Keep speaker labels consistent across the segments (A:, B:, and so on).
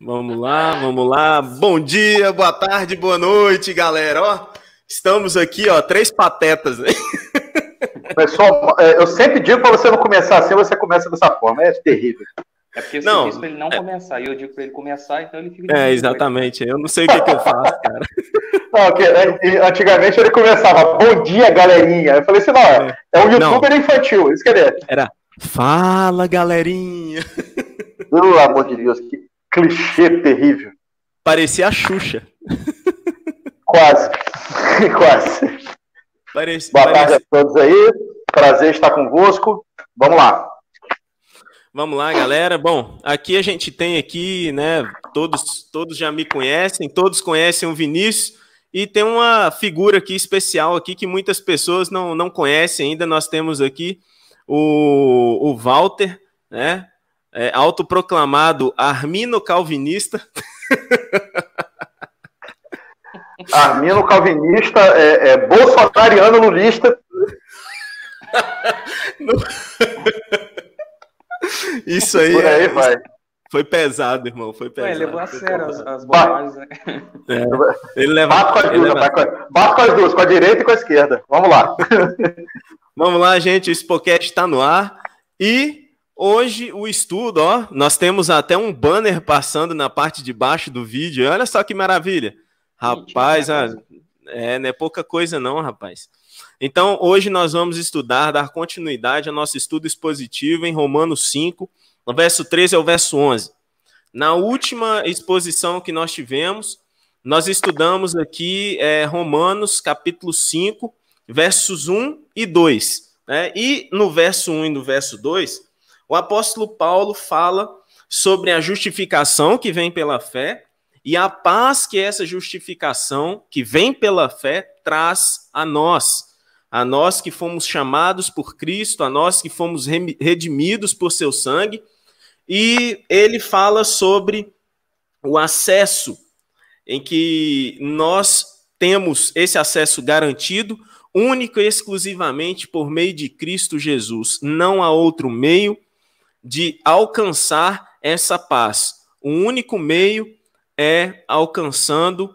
A: Vamos lá, vamos lá. Bom dia, boa tarde, boa noite, galera. Ó, estamos aqui, ó, três patetas. Né?
B: Pessoal, é, eu sempre digo para você não começar assim, você começa dessa forma. É terrível.
C: É porque você não, disse para ele não é... começar, e eu digo para ele começar, então ele fica.
A: É, exatamente. Eu não sei o que, que eu faço, cara.
B: Não, okay. É, antigamente ele começava, bom dia, galerinha. Eu falei assim, não, é, é um youtuber não. infantil, isso que ele é.
A: Era, fala, galerinha.
B: Pelo amor de Deus, que clichê terrível.
A: Parecia a Xuxa.
B: Quase, quase. Parece, Boa parece... tarde a todos aí, prazer estar convosco. Vamos lá.
A: Vamos lá, galera. Bom, aqui a gente tem aqui, né? Todos, todos já me conhecem, todos conhecem o Vinícius e tem uma figura aqui especial aqui que muitas pessoas não, não conhecem ainda. Nós temos aqui o, o Walter, né? É, autoproclamado Armino Calvinista.
B: Armino Calvinista, é, é bolsonariano lulista.
A: Isso aí.
B: Por aí é, vai.
A: Foi pesado, irmão. Foi pesado.
C: Ele levou a sério as, as bobagens, né?
B: É. Ele leva. Bate com as duas, leva... bate com as duas, com a direita e com a esquerda. Vamos lá.
A: Vamos lá, gente. O Spocast está no ar. E hoje o estudo, ó, nós temos até um banner passando na parte de baixo do vídeo. Olha só que maravilha. Rapaz, ah, é, não é pouca coisa, não, rapaz. Então, hoje nós vamos estudar, dar continuidade ao nosso estudo expositivo em Romanos 5, no verso 13 ao verso 11. Na última exposição que nós tivemos, nós estudamos aqui é, Romanos capítulo 5, versos 1 e 2. Né? E no verso 1 e no verso 2, o apóstolo Paulo fala sobre a justificação que vem pela fé e a paz que essa justificação que vem pela fé traz a nós a nós que fomos chamados por Cristo, a nós que fomos redimidos por seu sangue, e ele fala sobre o acesso em que nós temos esse acesso garantido único e exclusivamente por meio de Cristo Jesus. Não há outro meio de alcançar essa paz. O único meio é alcançando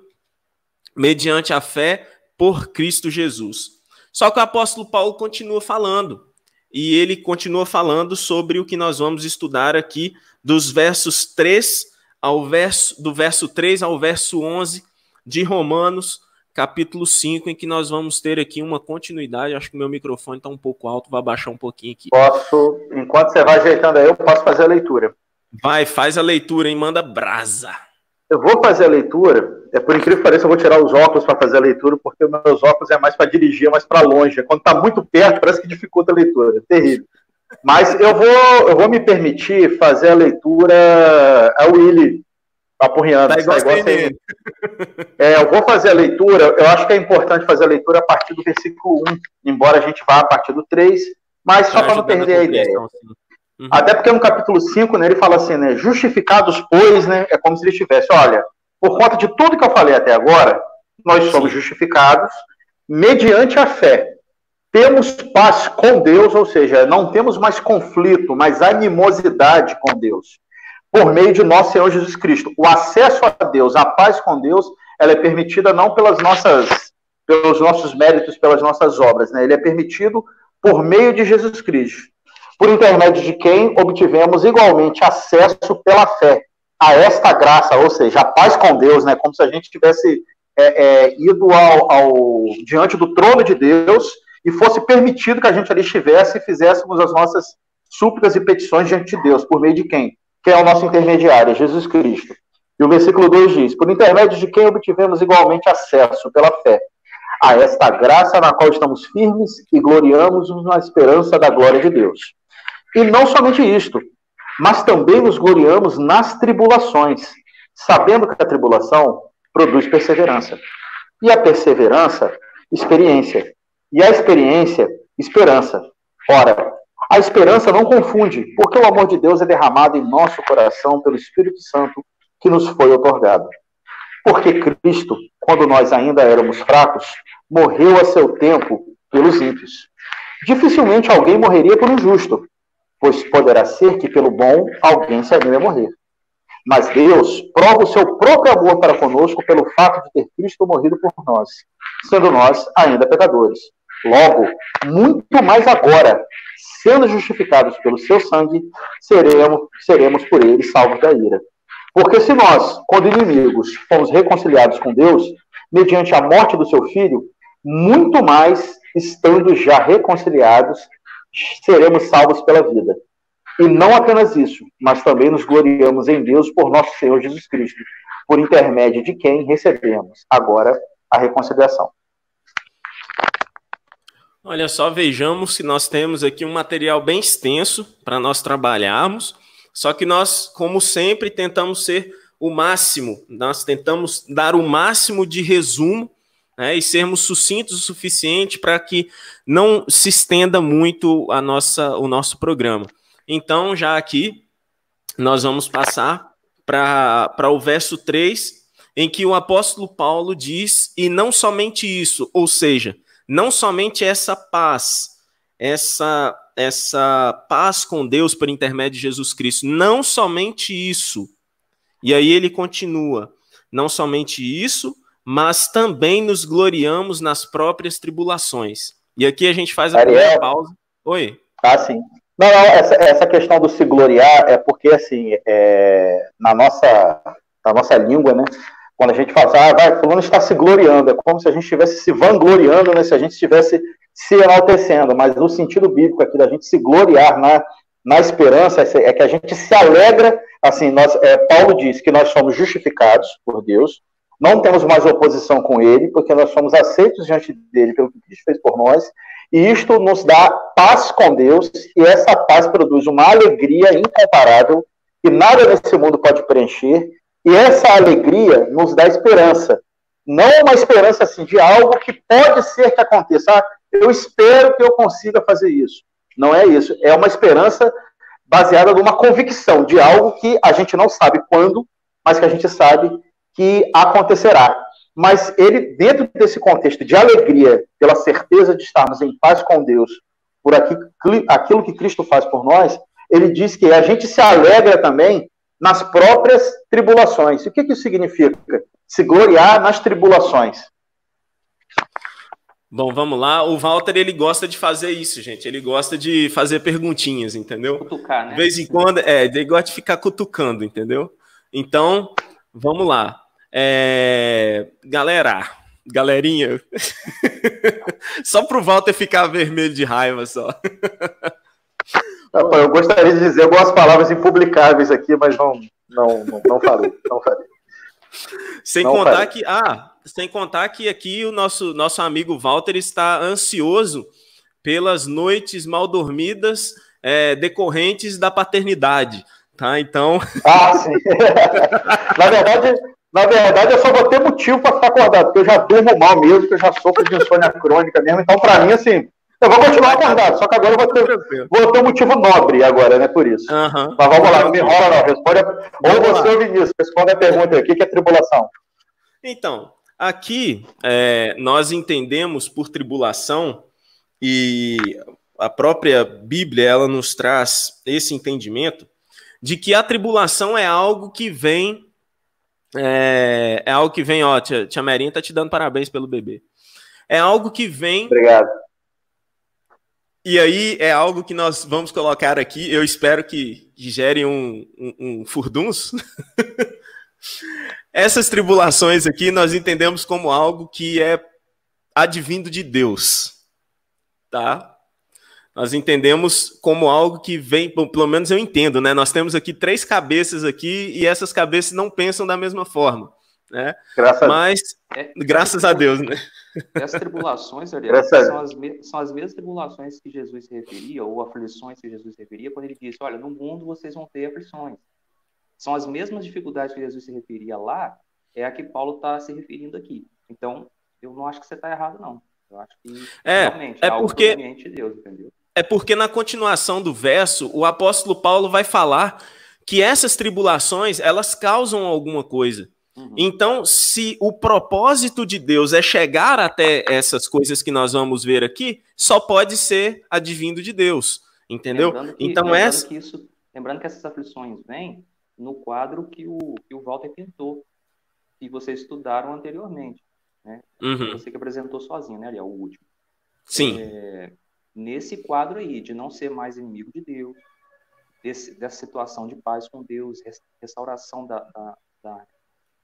A: mediante a fé por Cristo Jesus. Só que o apóstolo Paulo continua falando, e ele continua falando sobre o que nós vamos estudar aqui dos versos 3 ao verso do verso 3 ao verso 11 de Romanos, capítulo 5, em que nós vamos ter aqui uma continuidade. Acho que o meu microfone está um pouco alto, vou abaixar um pouquinho aqui.
B: Posso, enquanto você vai ajeitando aí, eu posso fazer a leitura.
A: Vai, faz a leitura, hein? Manda brasa.
B: Eu vou fazer a leitura, é por incrível que pareça, eu vou tirar os óculos para fazer a leitura, porque os meus óculos é mais para dirigir, é mais para longe. Quando está muito perto, parece que dificulta a leitura, é terrível. Mas eu vou, eu vou me permitir fazer a leitura a Willy apurriando. Tá igual tá igual é, eu vou fazer a leitura, eu acho que é importante fazer a leitura a partir do versículo 1, embora a gente vá a partir do 3, mas só para não perder a ideia. Assim. Uhum. Até porque no capítulo 5, né, ele fala assim, né, justificados, pois, né, é como se ele estivesse, olha, por conta de tudo que eu falei até agora, nós somos justificados mediante a fé. Temos paz com Deus, ou seja, não temos mais conflito, mas animosidade com Deus, por meio de nosso Senhor Jesus Cristo. O acesso a Deus, a paz com Deus, ela é permitida não pelas nossas, pelos nossos méritos, pelas nossas obras, né? Ele é permitido por meio de Jesus Cristo por intermédio de quem obtivemos igualmente acesso pela fé a esta graça, ou seja, a paz com Deus, né? Como se a gente tivesse é, é, ido ao, ao, diante do trono de Deus e fosse permitido que a gente ali estivesse e fizéssemos as nossas súplicas e petições diante de Deus, por meio de quem? Quem é o nosso intermediário? Jesus Cristo. E o versículo 2 diz: Por intermédio de quem obtivemos igualmente acesso pela fé a esta graça na qual estamos firmes e gloriamos-nos na esperança da glória de Deus. E não somente isto, mas também nos gloriamos nas tribulações, sabendo que a tribulação produz perseverança. E a perseverança, experiência. E a experiência, esperança. Ora, a esperança não confunde, porque o amor de Deus é derramado em nosso coração pelo Espírito Santo que nos foi otorgado. Porque Cristo, quando nós ainda éramos fracos, morreu a seu tempo pelos ímpios. Dificilmente alguém morreria por um justo, pois poderá ser que pelo bom alguém se anime a morrer. Mas Deus prova o seu próprio amor para conosco pelo fato de ter Cristo morrido por nós, sendo nós ainda pecadores. Logo, muito mais agora, sendo justificados pelo seu sangue, seremos, seremos por ele salvos da ira. Porque se nós, quando inimigos, fomos reconciliados com Deus, mediante a morte do seu filho, muito mais, estando já reconciliados, seremos salvos pela vida. E não apenas isso, mas também nos gloriamos em Deus por nosso Senhor Jesus Cristo, por intermédio de quem recebemos agora a reconciliação.
A: Olha só, vejamos que nós temos aqui um material bem extenso para nós trabalharmos, só que nós, como sempre, tentamos ser o máximo, nós tentamos dar o máximo de resumo né, e sermos sucintos o suficiente para que não se estenda muito a nossa, o nosso programa. Então, já aqui, nós vamos passar para o verso 3, em que o apóstolo Paulo diz, e não somente isso, ou seja, não somente essa paz, essa, essa paz com Deus por intermédio de Jesus Cristo, não somente isso. E aí ele continua, não somente isso, mas também nos gloriamos nas próprias tribulações. E aqui a gente faz a Ariel. primeira pausa. Oi.
B: Ah, sim. Não, não, essa, essa questão do se gloriar é porque, assim, é, na, nossa, na nossa língua, né, quando a gente fala, ah, vai, fulano está se gloriando, é como se a gente estivesse se vangloriando, né, se a gente estivesse se enaltecendo, mas no sentido bíblico aqui da gente se gloriar na, na esperança é que a gente se alegra, assim, nós, é, Paulo diz que nós somos justificados por Deus, não temos mais oposição com ele, porque nós somos aceitos diante dele pelo que Cristo fez por nós, e isto nos dá paz com Deus, e essa paz produz uma alegria incomparável que nada nesse mundo pode preencher, e essa alegria nos dá esperança. Não uma esperança assim de algo que pode ser que aconteça. Ah, eu espero que eu consiga fazer isso. Não é isso. É uma esperança baseada numa convicção de algo que a gente não sabe quando, mas que a gente sabe que acontecerá mas ele, dentro desse contexto de alegria, pela certeza de estarmos em paz com Deus, por aquilo que Cristo faz por nós, ele diz que a gente se alegra também nas próprias tribulações. E o que, que isso significa? Se gloriar nas tribulações.
A: Bom, vamos lá. O Walter ele gosta de fazer isso, gente. Ele gosta de fazer perguntinhas, entendeu? Cutucar, né? De vez em quando, é, ele gosta de ficar cutucando, entendeu? Então, vamos lá. É... Galera, galerinha, só pro Walter ficar vermelho de raiva só.
B: eu gostaria de dizer algumas palavras impublicáveis aqui, mas não, não, não, não falei, não falei.
A: Sem não contar falei. que, ah, sem contar que aqui o nosso, nosso amigo Walter está ansioso pelas noites mal dormidas é, decorrentes da paternidade, tá? Então.
B: Ah, sim. Na verdade, na verdade, eu só vou ter motivo para ficar acordado, porque eu já durmo mal mesmo, que eu já sofro de insônia crônica mesmo. Então, para mim, assim, eu vou continuar acordado, só que agora eu vou ter, vou ter um motivo nobre agora, né, por isso. Uhum. Mas vamos lá, não me enrola não, responde, a... ou você ou Vinícius, responde a pergunta o que é tribulação?
A: Então, aqui é, nós entendemos por tribulação, e a própria Bíblia, ela nos traz esse entendimento, de que a tribulação é algo que vem é, é algo que vem, ó, tia, tia Merinha tá te dando parabéns pelo bebê. É algo que vem.
B: Obrigado.
A: E aí é algo que nós vamos colocar aqui. Eu espero que, gere um, um, um furduns. Essas tribulações aqui nós entendemos como algo que é advindo de Deus, tá? nós entendemos como algo que vem, pelo menos eu entendo, né? Nós temos aqui três cabeças aqui e essas cabeças não pensam da mesma forma, né? Graças Mas, a... Graças a Deus, né?
C: Essas tribulações, Ariel, são as, são as mesmas tribulações que Jesus se referia, ou aflições que Jesus se referia, quando ele disse, olha, no mundo vocês vão ter aflições. São as mesmas dificuldades que Jesus se referia lá, é a que Paulo está se referindo aqui. Então, eu não acho que você está errado, não. Eu acho que,
A: é, realmente, é, é porque... de Deus, entendeu? É porque na continuação do verso, o apóstolo Paulo vai falar que essas tribulações, elas causam alguma coisa. Uhum. Então, se o propósito de Deus é chegar até essas coisas que nós vamos ver aqui, só pode ser advindo de Deus, entendeu?
C: Lembrando que, então lembrando essa... que isso, lembrando que essas aflições vêm no quadro que o, que o Walter pintou, que vocês estudaram anteriormente. Né? Uhum. Você que apresentou sozinho, né, Ariel, o último.
A: Sim.
C: É, nesse quadro aí, de não ser mais inimigo de Deus, desse, dessa situação de paz com Deus, restauração da, da, da,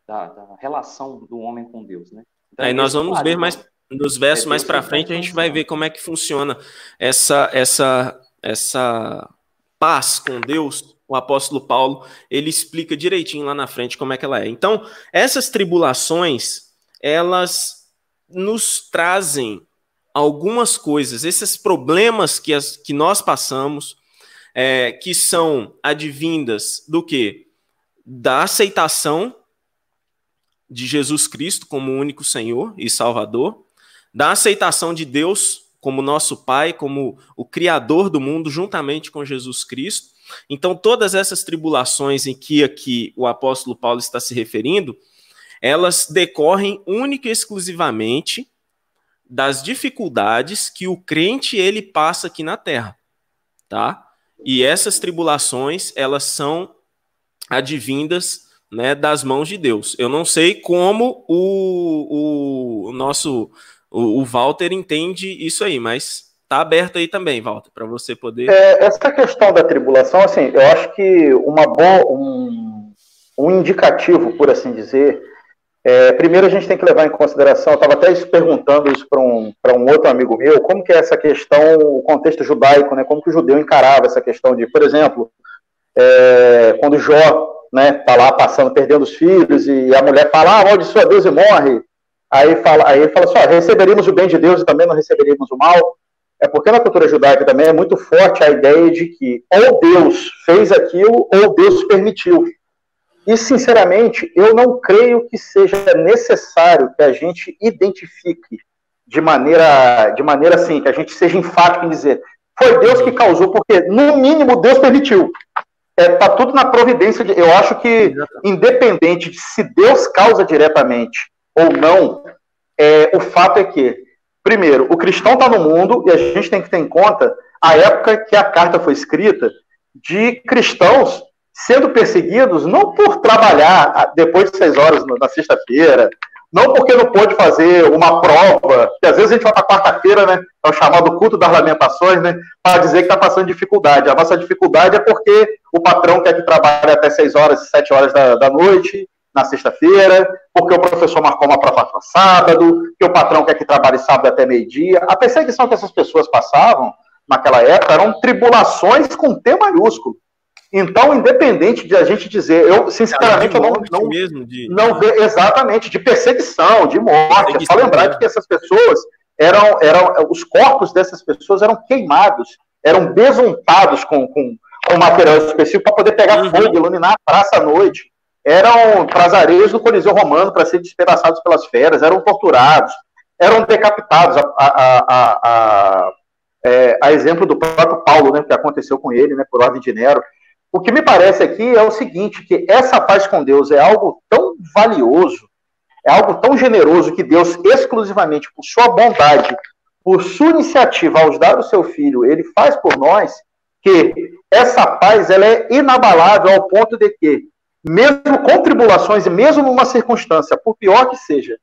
C: da, da relação do homem com Deus, né?
A: Então, aí nós vamos ver mais nos versos é mais para frente a gente vai ver como é que funciona essa essa essa paz com Deus. O apóstolo Paulo ele explica direitinho lá na frente como é que ela é. Então essas tribulações elas nos trazem algumas coisas, esses problemas que, as, que nós passamos, é, que são advindas do que? Da aceitação de Jesus Cristo como único Senhor e Salvador, da aceitação de Deus como nosso Pai, como o Criador do mundo, juntamente com Jesus Cristo. Então, todas essas tribulações em que aqui o apóstolo Paulo está se referindo, elas decorrem única e exclusivamente das dificuldades que o crente ele passa aqui na terra, tá? E essas tribulações, elas são advindas né, das mãos de Deus. Eu não sei como o, o, nosso o, o Walter entende isso aí, mas tá aberto aí também, Walter, para você poder.
B: É, essa questão da tribulação, assim, eu acho que uma boa, um, um indicativo, por assim dizer, é, primeiro a gente tem que levar em consideração, eu estava até perguntando isso para um, um outro amigo meu, como que é essa questão, o contexto judaico, né, como que o judeu encarava essa questão de, por exemplo, é, quando Jó né, tá lá passando, perdendo os filhos, e a mulher fala, ah, sua Deus e morre, aí, fala, aí ele fala assim, ah, receberíamos o bem de Deus e também não receberíamos o mal, é porque na cultura judaica também é muito forte a ideia de que ou Deus fez aquilo ou Deus permitiu. E, sinceramente, eu não creio que seja necessário que a gente identifique de maneira, de maneira assim, que a gente seja enfático em dizer foi Deus que causou, porque, no mínimo, Deus permitiu. Está é, tá tudo na providência. De, eu acho que, independente de se Deus causa diretamente ou não, é, o fato é que, primeiro, o cristão está no mundo e a gente tem que ter em conta a época que a carta foi escrita de cristãos sendo perseguidos não por trabalhar ah, depois de seis horas na sexta-feira, não porque não pôde fazer uma prova, que às vezes a gente vai para quarta-feira, né? É o chamado culto das lamentações, né? Para dizer que está passando dificuldade. A nossa dificuldade é porque o patrão quer que trabalhe até seis horas, sete horas da, da noite, na sexta-feira, porque o professor marcou uma prova para sábado, que o patrão quer que trabalhe sábado até meio-dia. A perseguição que essas pessoas passavam naquela época eram tribulações com T maiúsculo. Então, independente de a gente dizer, eu sinceramente eu não, não, mesmo, de... não exatamente de perseguição, de morte. É só lembrar de que essas pessoas eram, eram os corpos dessas pessoas eram queimados, eram besuntados com, com, com material específico para poder pegar uhum. fogo, iluminar a praça à noite. Eram prazareiros do Coliseu Romano para ser despedaçados pelas feras, eram torturados, eram decapitados. A, a, a, a, é, a exemplo do próprio Paulo, né, que aconteceu com ele, né, por ordem de Nero. O que me parece aqui é o seguinte, que essa paz com Deus é algo tão valioso, é algo tão generoso que Deus, exclusivamente por sua bondade, por sua iniciativa ao dar o seu filho, ele faz por nós, que essa paz ela é inabalável ao ponto de que, mesmo com tribulações e mesmo numa circunstância, por pior que seja,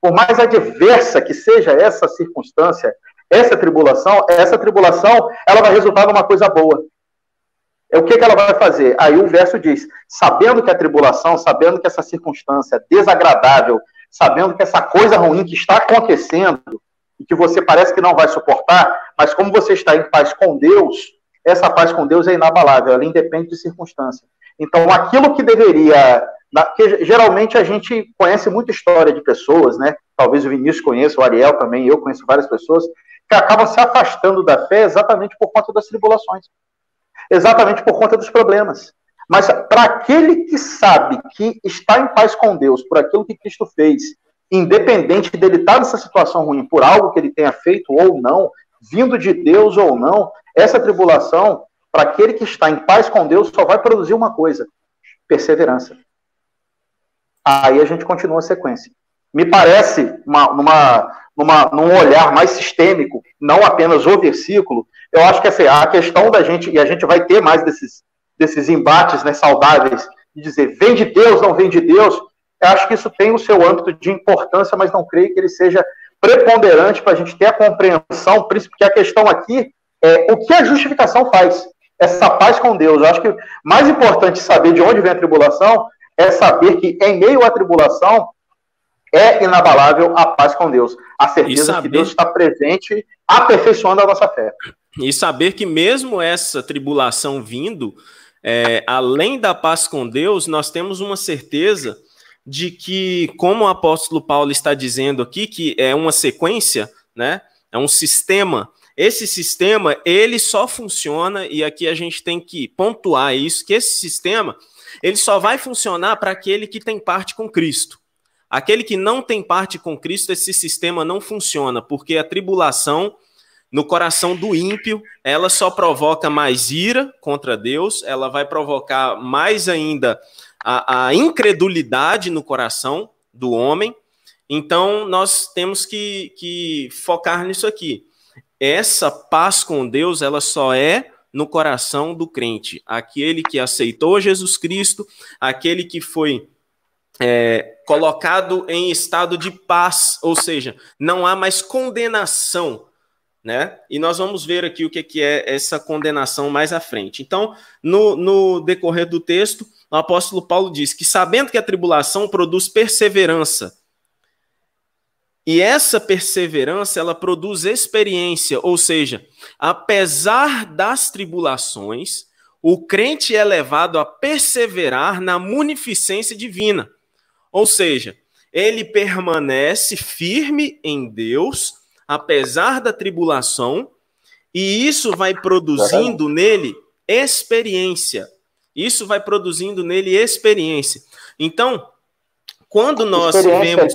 B: por mais adversa que seja essa circunstância, essa tribulação, essa tribulação, ela vai resultar numa coisa boa. É o que, que ela vai fazer? Aí o verso diz: sabendo que a tribulação, sabendo que essa circunstância desagradável, sabendo que essa coisa ruim que está acontecendo e que você parece que não vai suportar, mas como você está em paz com Deus, essa paz com Deus é inabalável, ela independe de circunstância. Então, aquilo que deveria. Que geralmente a gente conhece muita história de pessoas, né? Talvez o Vinícius conheça, o Ariel também, eu conheço várias pessoas, que acabam se afastando da fé exatamente por conta das tribulações exatamente por conta dos problemas. Mas para aquele que sabe que está em paz com Deus por aquilo que Cristo fez, independente dele estar nessa situação ruim por algo que ele tenha feito ou não, vindo de Deus ou não, essa tribulação, para aquele que está em paz com Deus, só vai produzir uma coisa: perseverança. Aí a gente continua a sequência. Me parece, uma, numa, numa, num olhar mais sistêmico, não apenas o versículo, eu acho que assim, a questão da gente, e a gente vai ter mais desses, desses embates né, saudáveis de dizer vem de Deus, não vem de Deus, eu acho que isso tem o seu âmbito de importância, mas não creio que ele seja preponderante para a gente ter a compreensão, porque a questão aqui é o que a justificação faz. Essa paz com Deus. Eu acho que mais importante saber de onde vem a tribulação é saber que em meio à tribulação é inabalável a paz com Deus. A certeza saber... que Deus está presente, aperfeiçoando a nossa fé.
A: E saber que mesmo essa tribulação vindo, é, além da paz com Deus, nós temos uma certeza de que, como o apóstolo Paulo está dizendo aqui, que é uma sequência, né? É um sistema. Esse sistema, ele só funciona, e aqui a gente tem que pontuar isso, que esse sistema, ele só vai funcionar para aquele que tem parte com Cristo. Aquele que não tem parte com Cristo, esse sistema não funciona, porque a tribulação no coração do ímpio, ela só provoca mais ira contra Deus, ela vai provocar mais ainda a, a incredulidade no coração do homem. Então, nós temos que, que focar nisso aqui. Essa paz com Deus, ela só é no coração do crente, aquele que aceitou Jesus Cristo, aquele que foi é, colocado em estado de paz, ou seja, não há mais condenação, né? E nós vamos ver aqui o que é essa condenação mais à frente. Então, no, no decorrer do texto, o apóstolo Paulo diz que, sabendo que a tribulação produz perseverança, e essa perseverança, ela produz experiência, ou seja, apesar das tribulações, o crente é levado a perseverar na munificência divina. Ou seja, ele permanece firme em Deus, apesar da tribulação, e isso vai produzindo nele experiência. Isso vai produzindo nele experiência. Então, quando nós vemos.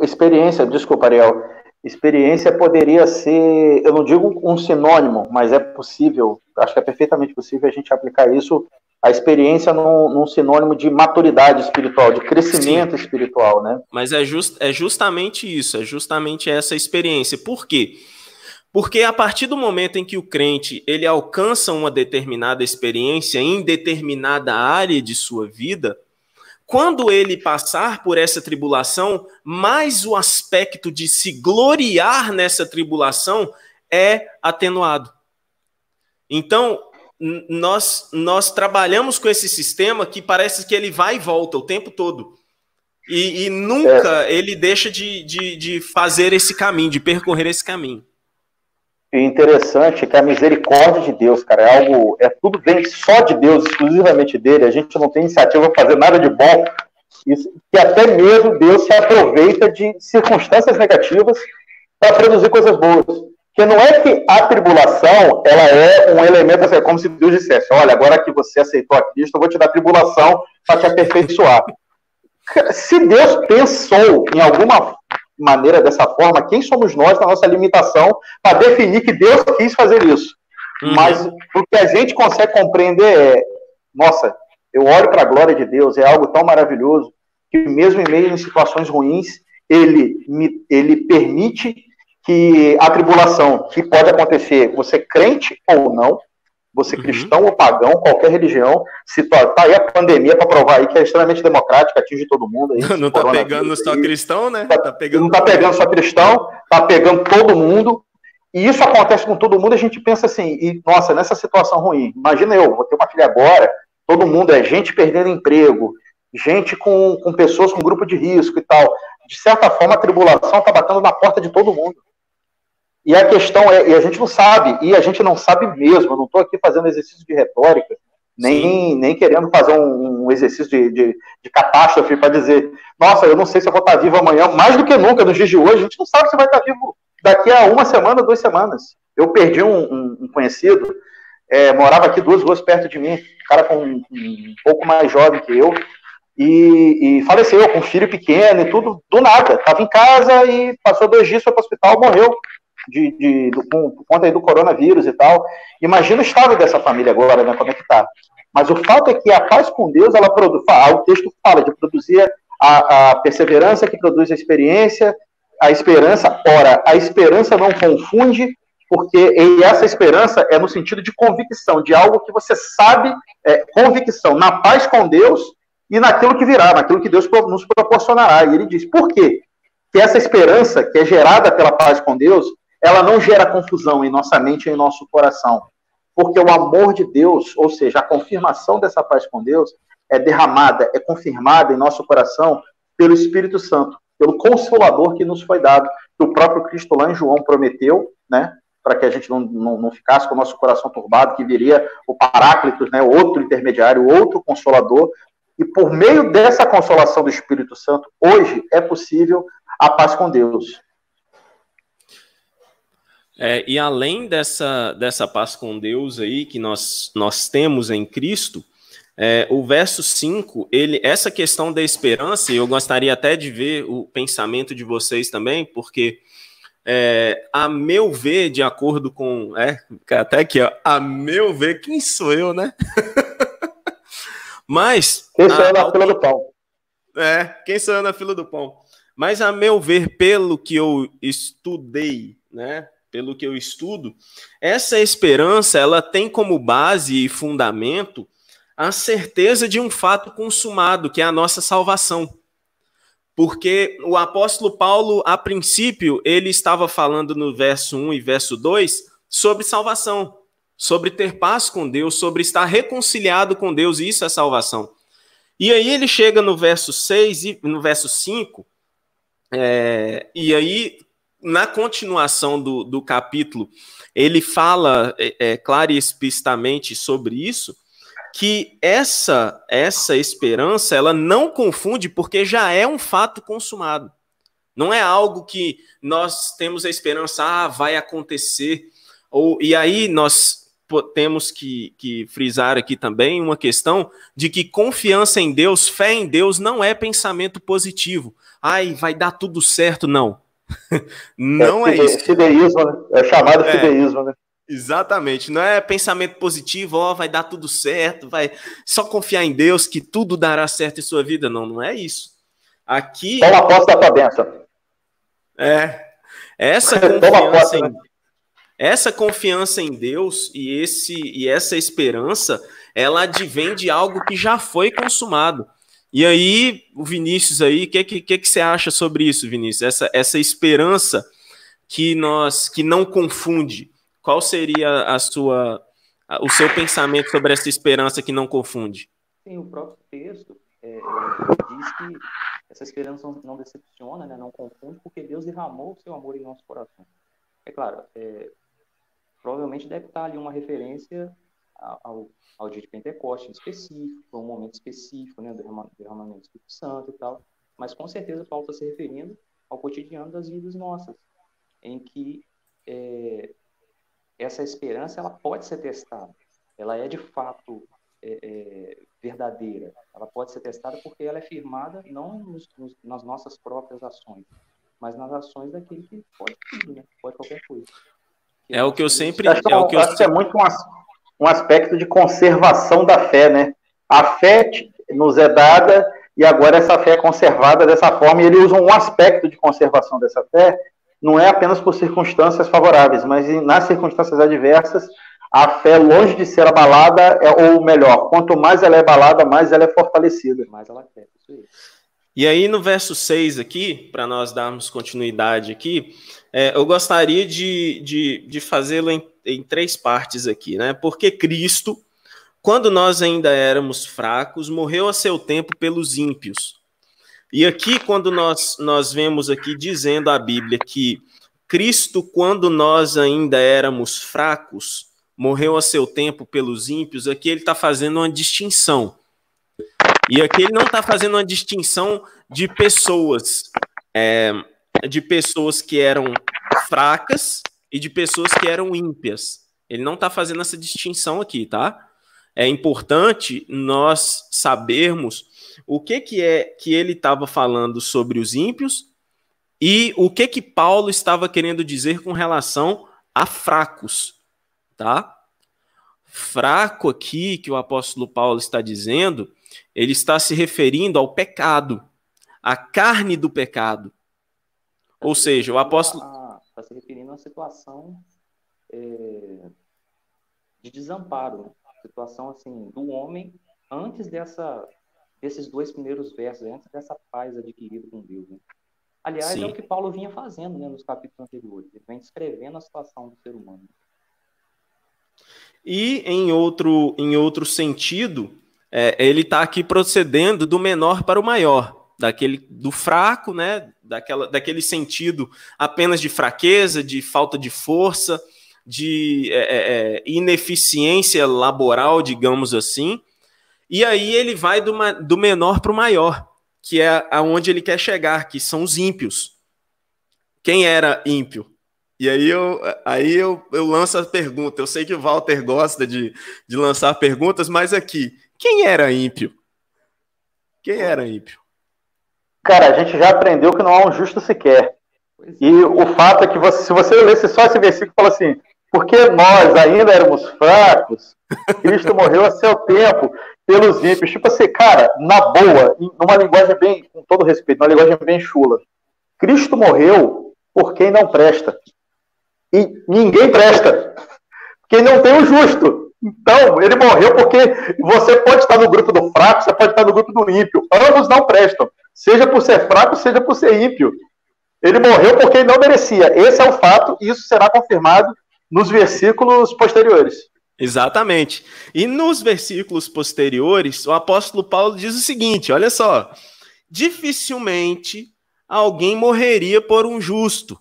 B: Experiência, desculpa, Ariel. Experiência poderia ser, eu não digo um sinônimo, mas é possível, acho que é perfeitamente possível a gente aplicar isso, a experiência num, num sinônimo de maturidade espiritual, de crescimento Sim. espiritual, né?
A: Mas é, just, é justamente isso, é justamente essa experiência. Por quê? Porque a partir do momento em que o crente ele alcança uma determinada experiência em determinada área de sua vida, quando ele passar por essa tribulação, mais o aspecto de se gloriar nessa tribulação é atenuado. Então, nós, nós trabalhamos com esse sistema que parece que ele vai e volta o tempo todo. E, e nunca é. ele deixa de, de, de fazer esse caminho, de percorrer esse caminho.
B: E interessante que a misericórdia de Deus, cara, é algo, é tudo vem só de Deus, exclusivamente dele. A gente não tem iniciativa para fazer nada de bom. Isso, e até mesmo Deus se aproveita de circunstâncias negativas para produzir coisas boas. Que não é que a tribulação ela é um elemento, assim, é como se Deus dissesse: olha, agora que você aceitou a Cristo, eu vou te dar tribulação para te aperfeiçoar. Se Deus pensou em alguma maneira dessa forma, quem somos nós na nossa limitação para definir que Deus quis fazer isso? Uhum. Mas o que a gente consegue compreender é, nossa, eu olho para a glória de Deus, é algo tão maravilhoso que mesmo em meio a situações ruins, ele me, ele permite que a tribulação que pode acontecer, você crente ou não, você uhum. cristão ou pagão, qualquer religião, se tá, aí a pandemia para provar aí que é extremamente democrática, atinge todo mundo aí.
A: Não tá pegando só cristão, né?
B: Tá, tá pegando... Não tá pegando só cristão, tá pegando todo mundo. E isso acontece com todo mundo, a gente pensa assim, e, nossa, nessa situação ruim, imagina eu, vou ter uma filha agora, todo mundo é gente perdendo emprego, gente com, com pessoas com grupo de risco e tal. De certa forma, a tribulação está batendo na porta de todo mundo. E a questão é, e a gente não sabe, e a gente não sabe mesmo, eu não estou aqui fazendo exercício de retórica, nem, nem querendo fazer um, um exercício de, de, de catástrofe para dizer, nossa, eu não sei se eu vou estar vivo amanhã, mais do que nunca, nos dias de hoje, a gente não sabe se vai estar vivo daqui a uma semana, duas semanas. Eu perdi um, um, um conhecido, é, morava aqui duas ruas perto de mim, um cara com um, um pouco mais jovem que eu, e, e, faleceu com um filho pequeno e tudo, do nada. Estava em casa e passou dois dias, foi para o hospital, morreu de, de, do, por conta aí do coronavírus e tal. Imagina o estado dessa família agora, né? Como é que tá. Mas o fato é que a paz com Deus, ela produz, o texto fala de produzir a, a perseverança que produz a experiência, a esperança. Ora, a esperança não confunde, porque essa esperança é no sentido de convicção, de algo que você sabe, é, convicção, na paz com Deus e naquilo que virá, naquilo que Deus nos proporcionará. E ele diz, por quê? Que essa esperança, que é gerada pela paz com Deus, ela não gera confusão em nossa mente e em nosso coração. Porque o amor de Deus, ou seja, a confirmação dessa paz com Deus, é derramada, é confirmada em nosso coração pelo Espírito Santo, pelo Consolador que nos foi dado, que o próprio Cristo lá em João prometeu, né? Para que a gente não, não, não, ficasse com o nosso coração turbado, que viria o Paráclitos, né, outro intermediário, outro consolador. E por meio dessa consolação do Espírito Santo, hoje é possível a paz com Deus.
A: É, e além dessa, dessa paz com Deus aí que nós, nós temos em Cristo, é, o verso 5, ele, essa questão da esperança, eu gostaria até de ver o pensamento de vocês também, porque, é, a meu ver, de acordo com. É, até aqui, ó, a meu ver, quem sou eu, né? Mas.
B: Quem sou eu na fila do pão?
A: É, quem sou eu na fila do pão? Mas, a meu ver, pelo que eu estudei, né? Pelo que eu estudo, essa esperança ela tem como base e fundamento a certeza de um fato consumado, que é a nossa salvação. Porque o apóstolo Paulo, a princípio, ele estava falando no verso 1 e verso 2 sobre salvação, sobre ter paz com Deus, sobre estar reconciliado com Deus, isso é salvação. E aí ele chega no verso 6 e no verso 5, é, e aí, na continuação do, do capítulo, ele fala é, é, claro e explicitamente sobre isso, que essa essa esperança ela não confunde porque já é um fato consumado. Não é algo que nós temos a esperança, ah, vai acontecer. Ou, e aí nós temos que, que frisar aqui também uma questão de que confiança em Deus, fé em Deus, não é pensamento positivo. Ai, vai dar tudo certo, não. não é, é isso.
B: Fideísmo, né? É chamado é. fideísmo, né?
A: Exatamente, não é pensamento positivo, ó, vai dar tudo certo, vai só confiar em Deus que tudo dará certo em sua vida, não, não é isso. Aqui
B: Toma posse da tua bênção.
A: É. Essa confiança em, né? essa confiança em Deus e esse e essa esperança, ela advém de algo que já foi consumado. E aí, o Vinícius aí, o que, que, que, que você acha sobre isso, Vinícius? Essa, essa esperança que nós que não confunde, qual seria a sua, o seu pensamento sobre essa esperança que não confunde?
C: Sim, o próprio texto é, é, diz que essa esperança não decepciona, né, não confunde, porque Deus derramou o seu amor em nosso coração. É claro, é, provavelmente deve estar ali uma referência ao, ao dia de Pentecostes em específico, a um momento específico, né, do derramamento do Espírito Santo e tal, mas com certeza Paulo está se referindo ao cotidiano das vidas nossas, em que é, essa esperança ela pode ser testada. Ela é de fato é, é, verdadeira. Ela pode ser testada porque ela é firmada não nos, nos, nas nossas próprias ações, mas nas ações daquele que pode tudo, né? Pode qualquer coisa.
A: Que é o que eu sempre.
B: Acho,
A: é, o
B: que, eu acho que é muito um, um aspecto de conservação da fé, né? A fé nos é dada e agora essa fé é conservada dessa forma, e ele usa um aspecto de conservação dessa fé, não é apenas por circunstâncias favoráveis, mas nas circunstâncias adversas, a fé, longe de ser abalada, é, ou melhor, quanto mais ela é abalada, mais ela é fortalecida. Mais ela quer, isso
A: aí. E aí, no verso 6 aqui, para nós darmos continuidade aqui, é, eu gostaria de, de, de fazê-lo em, em três partes aqui, né? Porque Cristo, quando nós ainda éramos fracos, morreu a seu tempo pelos ímpios. E aqui, quando nós, nós vemos aqui dizendo a Bíblia que Cristo, quando nós ainda éramos fracos, morreu a seu tempo pelos ímpios, aqui ele está fazendo uma distinção. E aqui ele não está fazendo uma distinção de pessoas, é, de pessoas que eram fracas e de pessoas que eram ímpias. Ele não está fazendo essa distinção aqui, tá? É importante nós sabermos o que, que é que ele estava falando sobre os ímpios e o que que Paulo estava querendo dizer com relação a fracos, tá? Fraco aqui que o apóstolo Paulo está dizendo, ele está se referindo ao pecado, à carne do pecado. Ou seja, o apóstolo
C: está se referindo a uma situação é, de desamparo, né? situação assim do homem antes dessa desses dois primeiros versos, antes dessa paz adquirida com Deus. Né? Aliás, Sim. é o que Paulo vinha fazendo né, nos capítulos anteriores. Ele vem descrevendo a situação do ser humano.
A: E em outro, em outro sentido, é, ele está aqui procedendo do menor para o maior, daquele do fraco, né, daquela, daquele sentido apenas de fraqueza, de falta de força, de é, é, é ineficiência laboral, digamos assim. E aí ele vai do, do menor para o maior que é aonde ele quer chegar, que são os ímpios. Quem era ímpio? E aí eu, aí eu, eu lanço a pergunta. Eu sei que o Walter gosta de, de lançar perguntas, mas aqui, quem era ímpio? Quem era ímpio?
B: Cara, a gente já aprendeu que não há um justo sequer. E o fato é que você, se você lesse só esse versículo, fala assim: porque nós ainda éramos fracos, Cristo morreu a seu tempo pelos ímpios. Tipo assim, cara, na boa, numa linguagem bem, com todo respeito, uma linguagem bem chula. Cristo morreu por quem não presta. E ninguém presta. Quem não tem o justo. Então, ele morreu porque você pode estar no grupo do fraco, você pode estar no grupo do ímpio. Ambos não prestam. Seja por ser fraco, seja por ser ímpio. Ele morreu porque não merecia. Esse é o fato, e isso será confirmado nos versículos posteriores.
A: Exatamente. E nos versículos posteriores, o apóstolo Paulo diz o seguinte: olha só. Dificilmente alguém morreria por um justo,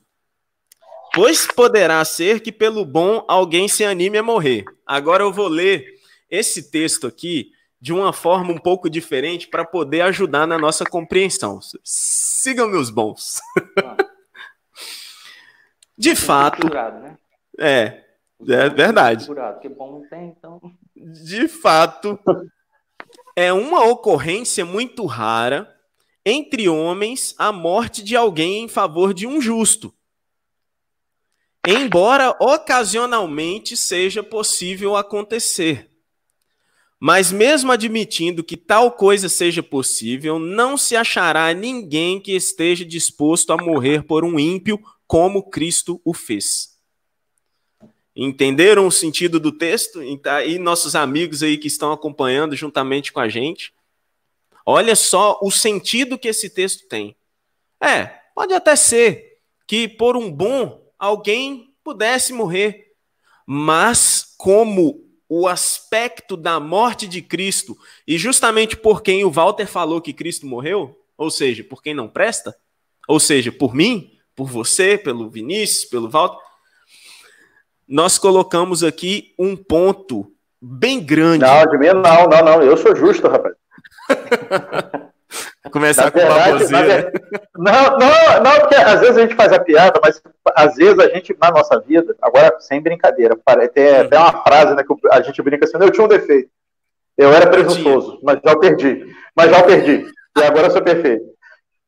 A: pois poderá ser que pelo bom alguém se anime a morrer. Agora eu vou ler esse texto aqui de uma forma um pouco diferente para poder ajudar na nossa compreensão. Sigam meus bons. De fato. Né? É, é verdade. Então. De fato, é uma ocorrência muito rara entre homens a morte de alguém em favor de um justo. Embora ocasionalmente seja possível acontecer. Mas, mesmo admitindo que tal coisa seja possível, não se achará ninguém que esteja disposto a morrer por um ímpio como Cristo o fez. Entenderam o sentido do texto? E tá nossos amigos aí que estão acompanhando juntamente com a gente. Olha só o sentido que esse texto tem. É, pode até ser que por um bom alguém pudesse morrer, mas como o aspecto da morte de Cristo, e justamente por quem o Walter falou que Cristo morreu, ou seja, por quem não presta, ou seja, por mim, por você, pelo Vinícius, pelo Walter, nós colocamos aqui um ponto bem grande.
B: Não, de mim não, não, não. Eu sou justo, rapaz.
A: Começar na com verdade, baboseira.
B: Não, não, não, porque às vezes a gente faz a piada, mas às vezes a gente, na nossa vida, agora sem brincadeira, tem até uhum. uma frase né, que a gente brinca assim, eu tinha um defeito. Eu era presunçoso, mas já o perdi. Mas já o perdi. E agora eu sou perfeito.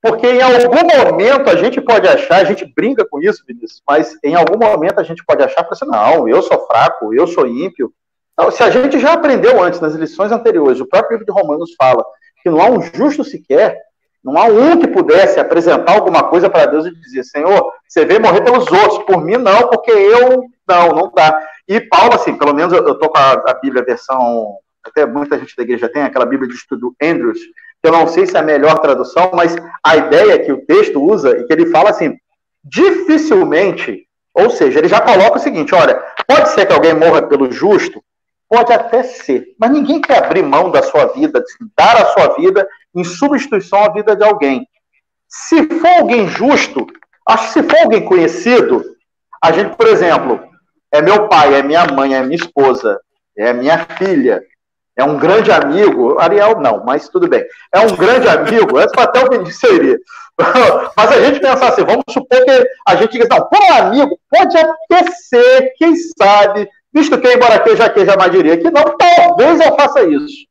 B: Porque em algum momento a gente pode achar, a gente brinca com isso, Vinícius, mas em algum momento a gente pode achar, assim, não, eu sou fraco, eu sou ímpio. Então, se a gente já aprendeu antes, nas lições anteriores, o próprio livro de Romanos fala que não há um justo sequer, não há um que pudesse apresentar alguma coisa para Deus e dizer, Senhor, você veio morrer pelos outros, por mim não, porque eu não, não dá. E Paulo, assim, pelo menos eu estou com a, a Bíblia, versão, até muita gente da igreja tem, aquela Bíblia de estudo Andrews, eu não sei se é a melhor tradução, mas a ideia que o texto usa e que ele fala assim, dificilmente, ou seja, ele já coloca o seguinte, olha, pode ser que alguém morra pelo justo, pode até ser, mas ninguém quer abrir mão da sua vida, dar a sua vida em substituição à vida de alguém. Se for alguém justo, acho que se for alguém conhecido, a gente, por exemplo, é meu pai, é minha mãe, é minha esposa, é minha filha, é um grande amigo, Ariel não, mas tudo bem. É um grande amigo, antes até o Vinícius seria. mas a gente pensar assim, vamos supor que a gente diga, não, por um amigo, pode até ser, quem sabe, visto que embora queja queja mais diria que não, talvez eu faça isso.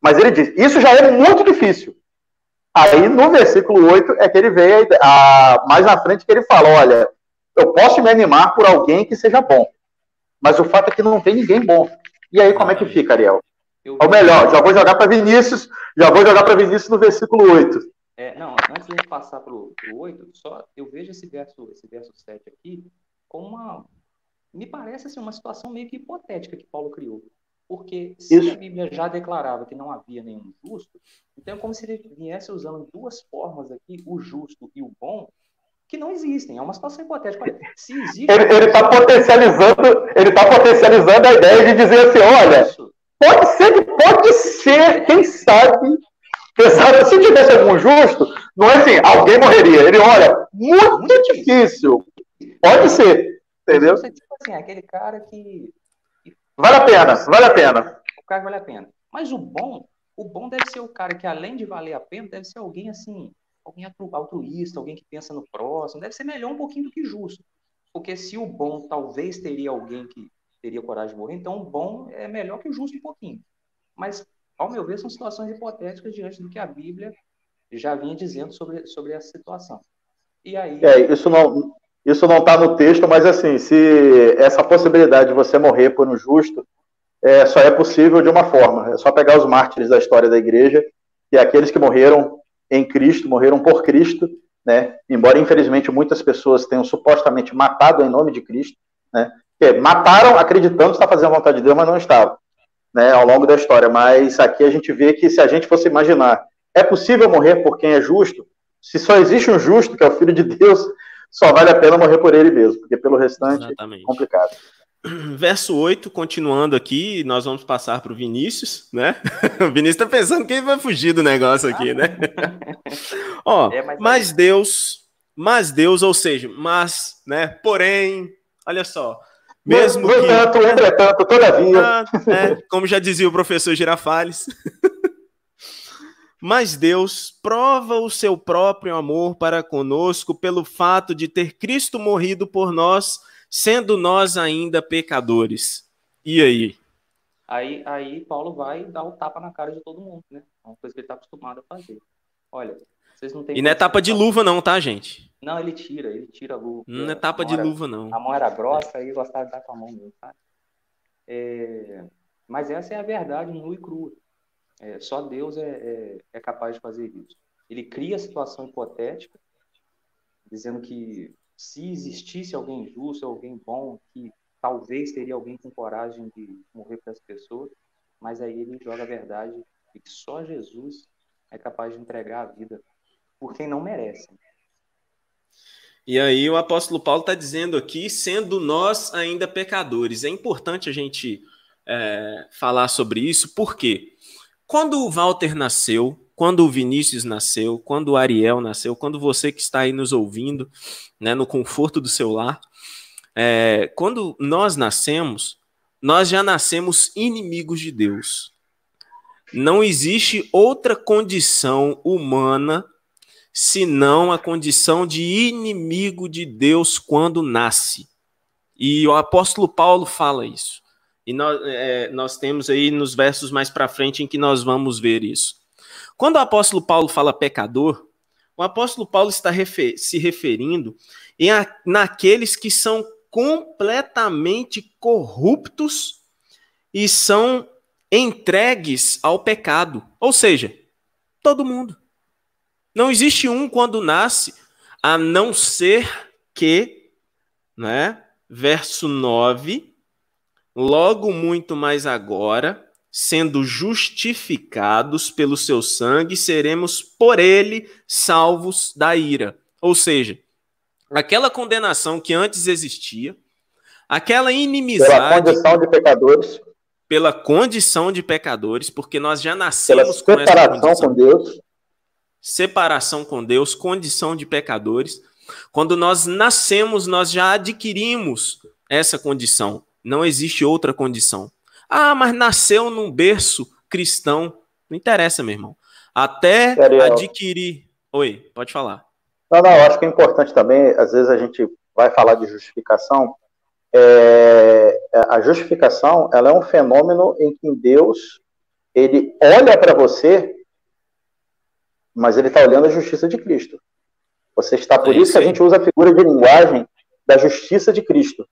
B: Mas ele diz, isso já é muito difícil. Aí no versículo 8 é que ele vem a, mais na frente que ele fala, olha, eu posso me animar por alguém que seja bom, mas o fato é que não tem ninguém bom. E aí, como é que fica, Ariel? Eu... Ou melhor, já vou jogar para Vinícius, já vou jogar para Vinícius no versículo 8.
C: É, não, antes de a gente passar para o 8, só eu vejo esse verso, esse verso 7 aqui como uma, me parece assim, uma situação meio que hipotética que Paulo criou. Porque se Isso. a Bíblia já declarava que não havia nenhum justo, então é como se ele viesse usando duas formas aqui, o justo e o bom, que não existem. É uma situação hipotética. Olha, se existe.
B: Ele está potencializando, ele tá potencializando a ideia de dizer assim: olha, Isso. pode ser, pode ser, quem sabe. Pensar, se tivesse algum justo, não é assim, alguém morreria. Ele, olha, muito, muito difícil. difícil. Pode ser, entendeu?
C: Assim, aquele cara que
B: Vale a pena, vale a pena.
C: O cara vale a pena. Mas o bom, o bom deve ser o cara que, além de valer a pena, deve ser alguém assim, alguém altruísta, alguém que pensa no próximo, deve ser melhor um pouquinho do que justo. Porque se o bom talvez teria alguém que teria coragem de morrer, então o bom é melhor que o justo um pouquinho. Mas, ao meu ver, são situações hipotéticas diante do que a Bíblia já vinha dizendo sobre, sobre essa situação.
B: E aí. É, isso não, isso não está no texto, mas assim, se essa possibilidade de você morrer por um justo é, só é possível de uma forma. É só pegar os mártires da história da igreja, e aqueles que morreram em Cristo, morreram por Cristo, né? Embora infelizmente muitas pessoas tenham supostamente matado em nome de Cristo, né? Que mataram acreditando estar fazendo a vontade de Deus, mas não estavam, né? Ao longo da história. Mas aqui a gente vê que se a gente fosse imaginar, é possível morrer por quem é justo? Se só existe um justo, que é o Filho de Deus, só vale a pena morrer por ele mesmo, porque pelo restante Exatamente. é complicado.
A: Verso 8, continuando aqui, nós vamos passar para o Vinícius, né? O Vinícius está pensando que ele vai fugir do negócio aqui, né? Ó, é, mas, mas Deus, mas Deus, ou seja, mas, né? Porém, olha só, mesmo
B: no, que... tanto, entretanto, todavia. Ah,
A: é, como já dizia o professor Girafales. Mas Deus prova o seu próprio amor para conosco pelo fato de ter Cristo morrido por nós, sendo nós ainda pecadores. E aí?
C: Aí, aí Paulo vai dar o um tapa na cara de todo mundo, né? É uma coisa que ele está acostumado a fazer. Olha, vocês não têm.
A: E não é tapa de luva, não, tá, gente?
C: Não, ele tira, ele tira a luva.
A: Não é tapa de luva, não.
C: A mão era grossa e gostava de dar com a mão mesmo, tá? É... Mas essa é a verdade nua e crua. É, só Deus é, é, é, capaz de fazer isso. Ele cria a situação hipotética, dizendo que se existisse alguém justo, alguém bom, que talvez teria alguém com coragem de morrer para as pessoas, mas aí ele joga a verdade de que só Jesus é capaz de entregar a vida por quem não merece.
A: E aí o apóstolo Paulo está dizendo aqui, sendo nós ainda pecadores. É importante a gente é, falar sobre isso, por quê? Quando o Walter nasceu, quando o Vinícius nasceu, quando o Ariel nasceu, quando você que está aí nos ouvindo, né, no conforto do seu lar, é, quando nós nascemos, nós já nascemos inimigos de Deus. Não existe outra condição humana senão a condição de inimigo de Deus quando nasce. E o apóstolo Paulo fala isso. E nós, é, nós temos aí nos versos mais para frente em que nós vamos ver isso. Quando o apóstolo Paulo fala pecador, o apóstolo Paulo está refer se referindo em a, naqueles que são completamente corruptos e são entregues ao pecado. Ou seja, todo mundo. Não existe um quando nasce, a não ser que, né? Verso 9, logo muito mais agora, sendo justificados pelo seu sangue, seremos por ele salvos da ira. Ou seja, aquela condenação que antes existia, aquela inimizade.
B: Pela condição de pecadores.
A: Pela condição de pecadores, porque nós já nascemos
B: pela com essa condição. com Deus.
A: Separação com Deus, condição de pecadores. Quando nós nascemos, nós já adquirimos essa condição. Não existe outra condição. Ah, mas nasceu num berço cristão. Não interessa, meu irmão. Até adquirir. Oi, pode falar.
B: Não, não, acho que é importante também, às vezes a gente vai falar de justificação. É, a justificação ela é um fenômeno em que Deus ele olha para você, mas ele está olhando a justiça de Cristo. Você está por é isso que a gente usa a figura de linguagem da justiça de Cristo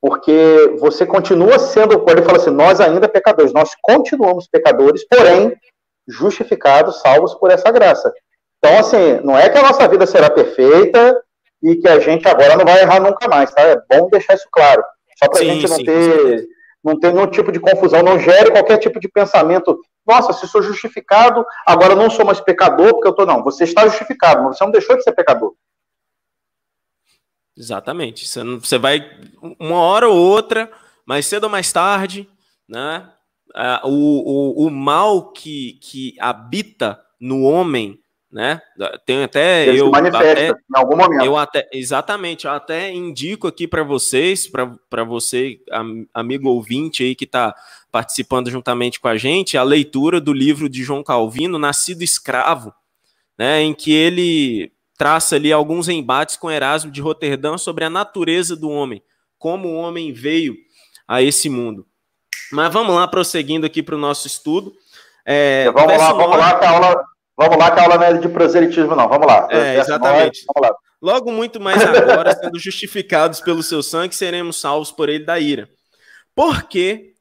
B: porque você continua sendo, ele fala assim, nós ainda pecadores, nós continuamos pecadores, porém justificados, salvos por essa graça. Então, assim, não é que a nossa vida será perfeita e que a gente agora não vai errar nunca mais, tá? É bom deixar isso claro. Só para a gente não sim, ter, não ter nenhum tipo de confusão, não gere qualquer tipo de pensamento. Nossa, se sou justificado, agora não sou mais pecador, porque eu estou. Não, você está justificado, mas você não deixou de ser pecador.
A: Exatamente. Você, você vai uma hora ou outra, mais cedo ou mais tarde, né? O, o, o mal que, que habita no homem né? Tem até Ele eu até, em algum momento. Eu até exatamente, eu até indico aqui para vocês, para você, amigo ouvinte aí que está participando juntamente com a gente, a leitura do livro de João Calvino, Nascido Escravo, né, em que ele traça ali alguns embates com Erasmo de Roterdã sobre a natureza do homem, como o homem veio a esse mundo. Mas vamos lá, prosseguindo aqui para o nosso estudo.
B: É, vamos lá, vamos lá, que a aula Vamos lá, que a aula não é de proselitismo, não. Vamos lá.
A: É, exatamente. Vamos lá. Logo muito mais agora, sendo justificados pelo seu sangue, seremos salvos por ele da ira. Porque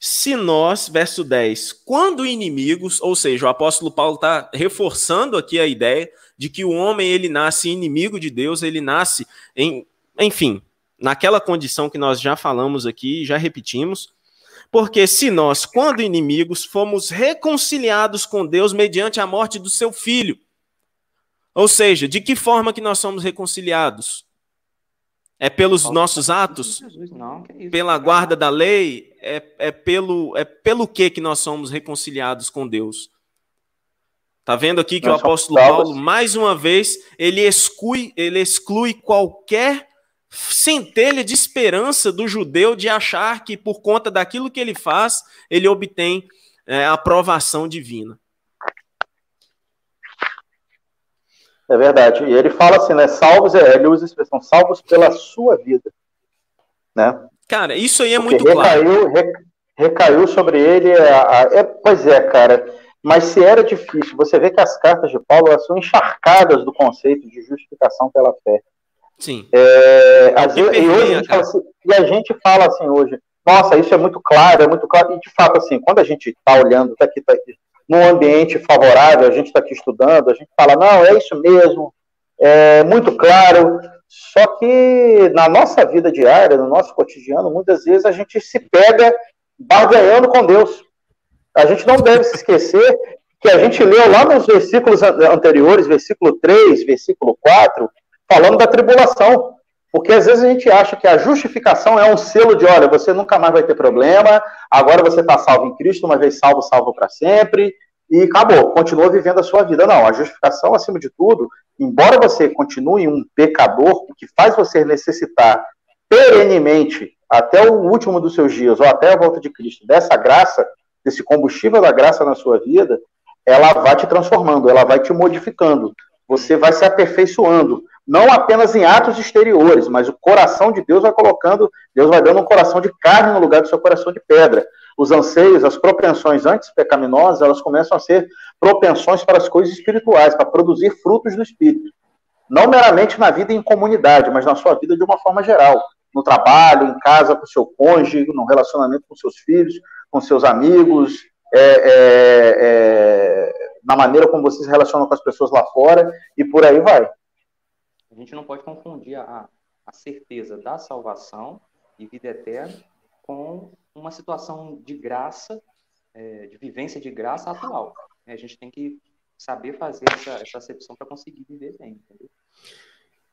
A: se nós, verso 10, quando inimigos, ou seja, o apóstolo Paulo está reforçando aqui a ideia de que o homem ele nasce inimigo de Deus, ele nasce em, enfim, naquela condição que nós já falamos aqui, já repetimos, porque se nós, quando inimigos, fomos reconciliados com Deus mediante a morte do seu filho. Ou seja, de que forma que nós somos reconciliados? É pelos nossos atos? Pela guarda da lei? É, é, pelo, é pelo que que nós somos reconciliados com Deus? Tá vendo aqui que o apóstolo Paulo, mais uma vez, ele exclui, ele exclui qualquer centelha de esperança do judeu de achar que por conta daquilo que ele faz, ele obtém é, aprovação divina.
B: É verdade. E ele fala assim, né? Salvos, é, ele usa a expressão salvos pela sua vida. Né?
A: Cara, isso aí é Porque muito recaiu,
B: claro. recaiu sobre ele. A, a, é, pois é, cara. Mas se era difícil, você vê que as cartas de Paulo são encharcadas do conceito de justificação pela fé.
A: Sim.
B: É, às vezes, e, hoje a gente assim, e a gente fala assim hoje, nossa, isso é muito claro, é muito claro. E de fato, assim, quando a gente está olhando, está aqui, tá aqui, num ambiente favorável, a gente está aqui estudando, a gente fala, não, é isso mesmo, é muito claro. Só que na nossa vida diária, no nosso cotidiano, muitas vezes a gente se pega barganhando com Deus. A gente não deve se esquecer que a gente leu lá nos versículos anteriores, versículo 3, versículo 4, falando da tribulação. Porque às vezes a gente acha que a justificação é um selo de, olha, você nunca mais vai ter problema, agora você está salvo em Cristo, uma vez salvo, salvo para sempre, e acabou, continua vivendo a sua vida. Não, a justificação, acima de tudo, embora você continue um pecador, o que faz você necessitar perenemente, até o último dos seus dias, ou até a volta de Cristo, dessa graça, desse combustível da graça na sua vida, ela vai te transformando, ela vai te modificando. Você vai se aperfeiçoando não apenas em atos exteriores, mas o coração de Deus vai colocando, Deus vai dando um coração de carne no lugar do seu coração de pedra. Os anseios, as propensões antes pecaminosas, elas começam a ser propensões para as coisas espirituais, para produzir frutos do espírito. Não meramente na vida em comunidade, mas na sua vida de uma forma geral. No trabalho, em casa, com seu cônjuge, no relacionamento com seus filhos, com seus amigos, é, é, é, na maneira como você se relaciona com as pessoas lá fora, e por aí vai.
C: A gente não pode confundir a, a certeza da salvação e vida eterna com uma situação de graça, é, de vivência de graça atual. A gente tem que saber fazer essa, essa acepção para conseguir viver bem, entendeu?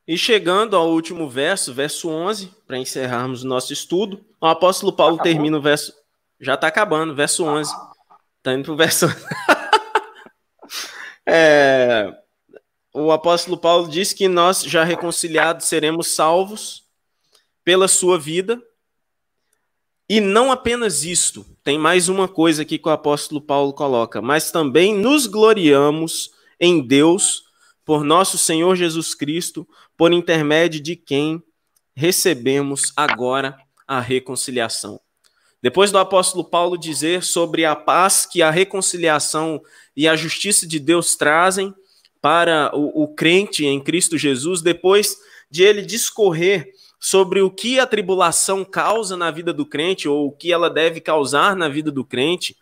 A: E chegando ao último verso, verso 11, para encerrarmos o nosso estudo, o apóstolo Paulo termina o verso. Já está acabando, verso 11. Está indo para o verso. é, o apóstolo Paulo diz que nós, já reconciliados, seremos salvos pela sua vida. E não apenas isto, tem mais uma coisa aqui que o apóstolo Paulo coloca, mas também nos gloriamos em Deus por nosso Senhor Jesus Cristo, por intermédio de quem recebemos agora a reconciliação. Depois do apóstolo Paulo dizer sobre a paz que a reconciliação e a justiça de Deus trazem, para o, o crente em Cristo Jesus, depois de ele discorrer sobre o que a tribulação causa na vida do crente, ou o que ela deve causar na vida do crente,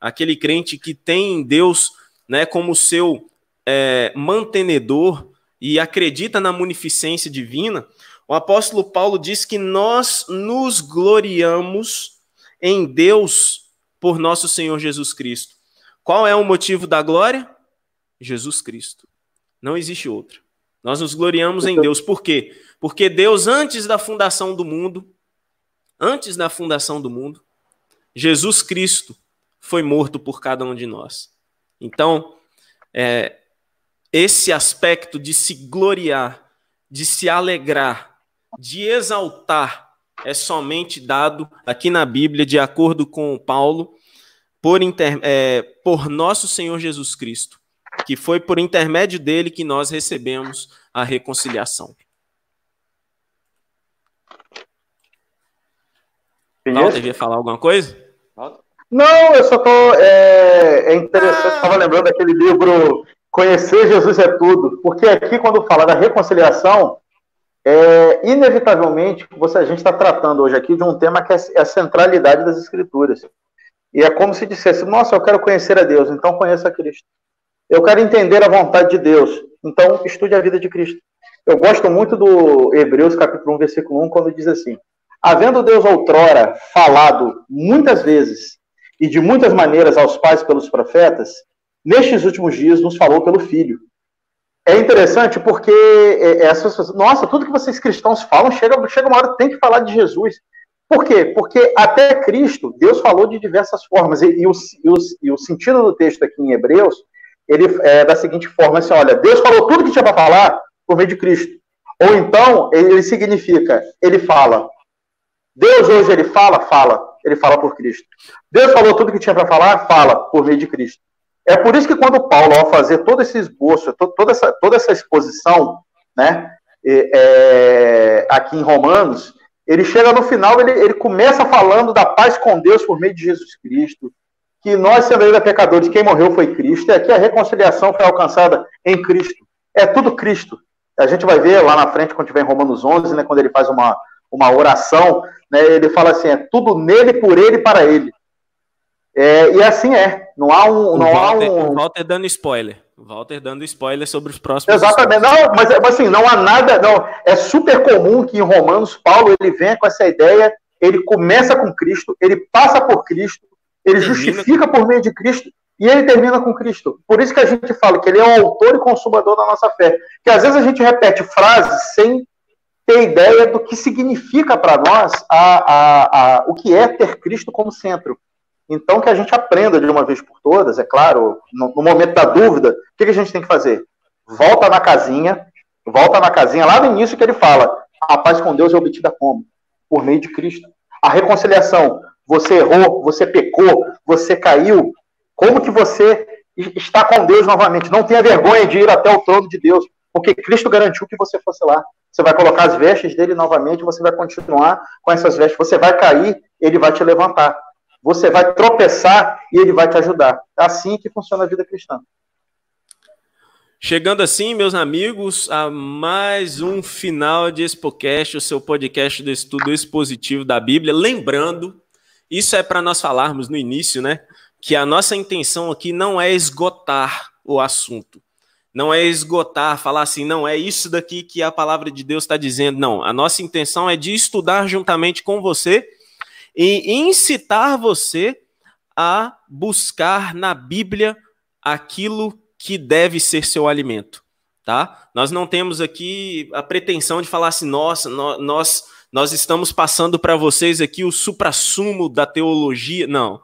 A: aquele crente que tem Deus né, como seu é, mantenedor e acredita na munificência divina, O apóstolo Paulo diz que nós nos gloriamos em Deus por nosso Senhor Jesus Cristo. Qual é o motivo da glória? Jesus Cristo. Não existe outro. Nós nos gloriamos em Deus. Por quê? Porque Deus, antes da fundação do mundo, antes da fundação do mundo, Jesus Cristo foi morto por cada um de nós. Então, é, esse aspecto de se gloriar, de se alegrar, de exaltar, é somente dado aqui na Bíblia, de acordo com Paulo, por, inter, é, por nosso Senhor Jesus Cristo, que foi por intermédio dele que nós recebemos a reconciliação. Walter, ia falar alguma coisa?
B: Não, eu só tô. É, é interessante, estava ah. lembrando daquele livro Conhecer Jesus é Tudo, porque aqui, quando fala da reconciliação, é, inevitavelmente, você, a gente está tratando hoje aqui de um tema que é, é a centralidade das Escrituras. E é como se dissesse: Nossa, eu quero conhecer a Deus, então conheça Cristo. Eu quero entender a vontade de Deus, então estude a vida de Cristo. Eu gosto muito do Hebreus capítulo 1, versículo 1, quando diz assim: Havendo Deus outrora falado muitas vezes e de muitas maneiras aos pais pelos profetas, nestes últimos dias nos falou pelo Filho. É interessante porque é, é, essas nossa, tudo que vocês cristãos falam, chega, chega uma hora tem que falar de Jesus. Por quê? Porque até Cristo, Deus falou de diversas formas. E, e, o, e, o, e o, sentido do texto aqui em Hebreus, ele é da seguinte forma, assim, olha, Deus falou tudo que tinha para falar por meio de Cristo. Ou então, ele significa, ele fala. Deus hoje, ele fala, fala ele fala por Cristo. Deus falou tudo que tinha para falar, fala por meio de Cristo. É por isso que quando Paulo, ao fazer todo esse esboço, toda essa, toda essa exposição, né, é, aqui em Romanos, ele chega no final, ele, ele começa falando da paz com Deus por meio de Jesus Cristo, que nós, sendo ainda pecadores, quem morreu foi Cristo, e aqui a reconciliação foi alcançada em Cristo. É tudo Cristo. A gente vai ver lá na frente, quando tiver em Romanos 11, né, quando ele faz uma, uma oração, né, ele fala assim, é tudo nele, por ele e para ele. É, e assim é. Não há um. Não
A: Walter,
B: há um...
A: O Walter dando spoiler. Walter dando spoiler sobre os próximos.
B: Exatamente. Não, mas assim, não há nada. Não, é super comum que em Romanos, Paulo ele venha com essa ideia, ele começa com Cristo, ele passa por Cristo, ele termina justifica por meio de Cristo e ele termina com Cristo. Por isso que a gente fala que ele é o autor e consumador da nossa fé. Que às vezes a gente repete frases sem ter ideia do que significa para nós a, a, a, o que é ter Cristo como centro. Então, que a gente aprenda de uma vez por todas, é claro, no, no momento da dúvida, o que, que a gente tem que fazer? Volta na casinha, volta na casinha, lá no início que ele fala, a paz com Deus é obtida como? Por meio de Cristo. A reconciliação, você errou, você pecou, você caiu, como que você está com Deus novamente? Não tenha vergonha de ir até o trono de Deus, porque Cristo garantiu que você fosse lá. Você vai colocar as vestes dele novamente, você vai continuar com essas vestes. Você vai cair, ele vai te levantar. Você vai tropeçar e ele vai te ajudar. É assim que funciona a vida cristã.
A: Chegando assim, meus amigos, a mais um final de Expocast, o seu podcast do estudo expositivo da Bíblia. Lembrando, isso é para nós falarmos no início, né? Que a nossa intenção aqui não é esgotar o assunto não é esgotar, falar assim, não, é isso daqui que a palavra de Deus está dizendo. Não, a nossa intenção é de estudar juntamente com você e incitar você a buscar na Bíblia aquilo que deve ser seu alimento, tá? Nós não temos aqui a pretensão de falar assim, nossa, nós, nós estamos passando para vocês aqui o suprassumo da teologia. Não.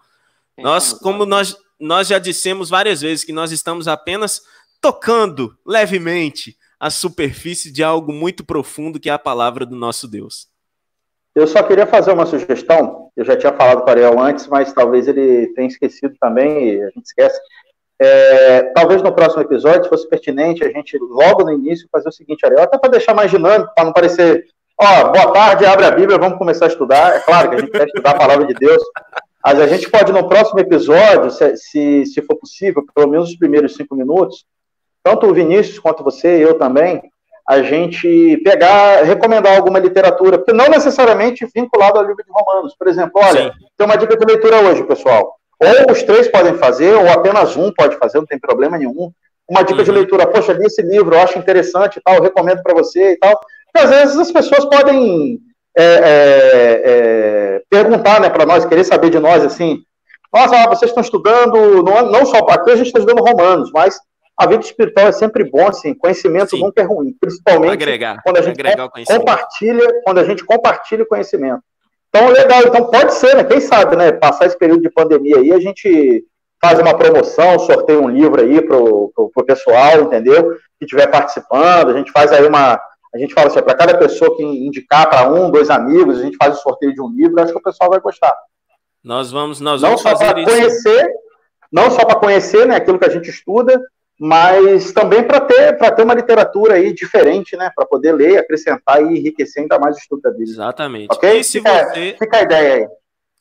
A: Nós, como nós, nós já dissemos várias vezes que nós estamos apenas tocando levemente a superfície de algo muito profundo que é a palavra do nosso Deus.
B: Eu só queria fazer uma sugestão. Eu já tinha falado para o Ariel antes, mas talvez ele tenha esquecido também, e a gente esquece. É, talvez no próximo episódio, se fosse pertinente, a gente logo no início fazer o seguinte, Ariel, até para deixar mais dinâmico, para não parecer, ó, boa tarde, abre a Bíblia, vamos começar a estudar. É claro que a gente quer estudar a palavra de Deus, mas a gente pode no próximo episódio, se, se, se for possível, pelo menos os primeiros cinco minutos, tanto o Vinícius quanto você, eu também, a gente pegar, recomendar alguma literatura, porque não necessariamente vinculado ao livro de Romanos. Por exemplo, olha, Sim. tem uma dica de leitura hoje, pessoal. Ou os três podem fazer, ou apenas um pode fazer, não tem problema nenhum. Uma dica uhum. de leitura, poxa, li esse livro, eu acho interessante e tal, recomendo para você e tal. Porque às vezes as pessoas podem é, é, é, perguntar né, para nós, querer saber de nós assim, nossa, vocês estão estudando, não, não só aqui a gente está estudando romanos, mas a vida espiritual é sempre bom, assim, conhecimento Sim. nunca é ruim, principalmente
A: agregar,
B: quando a gente compartilha, quando a gente compartilha o conhecimento. Então, legal, então pode ser, né? Quem sabe, né? Passar esse período de pandemia aí, a gente faz uma promoção, sorteia um livro aí pro, pro, pro pessoal, entendeu? Que estiver participando, a gente faz aí uma. A gente fala assim, para cada pessoa que indicar para um, dois amigos, a gente faz o sorteio de um livro, acho que o pessoal vai gostar.
A: Nós vamos, nós
B: não
A: vamos
B: só para conhecer, não só para conhecer, né, aquilo que a gente estuda, mas também para ter, ter uma literatura aí diferente, né? Para poder ler, acrescentar e enriquecer ainda mais o estudo da Bíblia.
A: Exatamente.
B: Ok? E se fica, você... fica a ideia aí.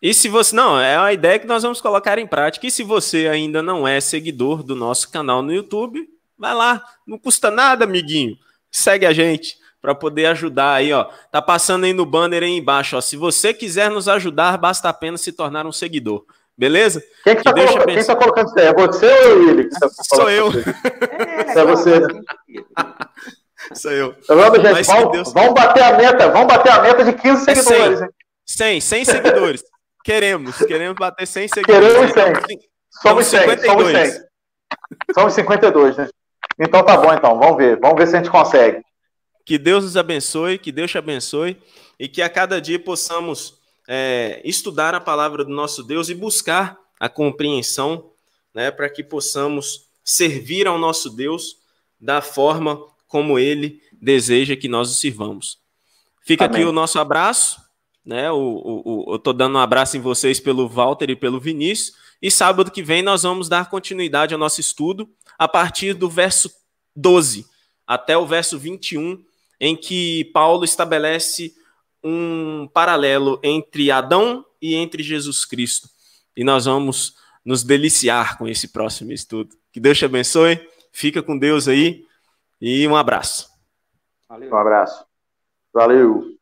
A: E se você. Não, é a ideia que nós vamos colocar em prática. E se você ainda não é seguidor do nosso canal no YouTube, vai lá. Não custa nada, amiguinho. Segue a gente para poder ajudar aí, ó. Tá passando aí no banner aí embaixo, ó. Se você quiser nos ajudar, basta apenas se tornar um seguidor. Beleza?
B: Quem que, tá, colocando, quem tá colocando isso aí? É você ou ele?
A: Tá Sou eu.
B: É, é você.
A: Sou eu.
B: Tá vendo, gente? Vamos, Deus... vamos, bater a meta. Vamos bater a meta de 15 é seguidores.
A: 100, 100, 100 seguidores. queremos. Queremos bater 100 seguidores.
B: Queremos 100. Somos 100. 52. Somos 100. Somos 52, né? Então tá bom, então. Vamos ver. Vamos ver se a gente consegue.
A: Que Deus nos abençoe, que Deus te abençoe e que a cada dia possamos é, estudar a palavra do nosso Deus e buscar a compreensão, né, para que possamos servir ao nosso Deus da forma como Ele deseja que nós o sirvamos. Fica Amém. aqui o nosso abraço, né? O, o, o eu estou dando um abraço em vocês pelo Walter e pelo Vinícius. E sábado que vem nós vamos dar continuidade ao nosso estudo a partir do verso 12 até o verso 21, em que Paulo estabelece um paralelo entre Adão e entre Jesus Cristo. E nós vamos nos deliciar com esse próximo estudo. Que Deus te abençoe, fica com Deus aí e um abraço.
B: Valeu. Um abraço. Valeu.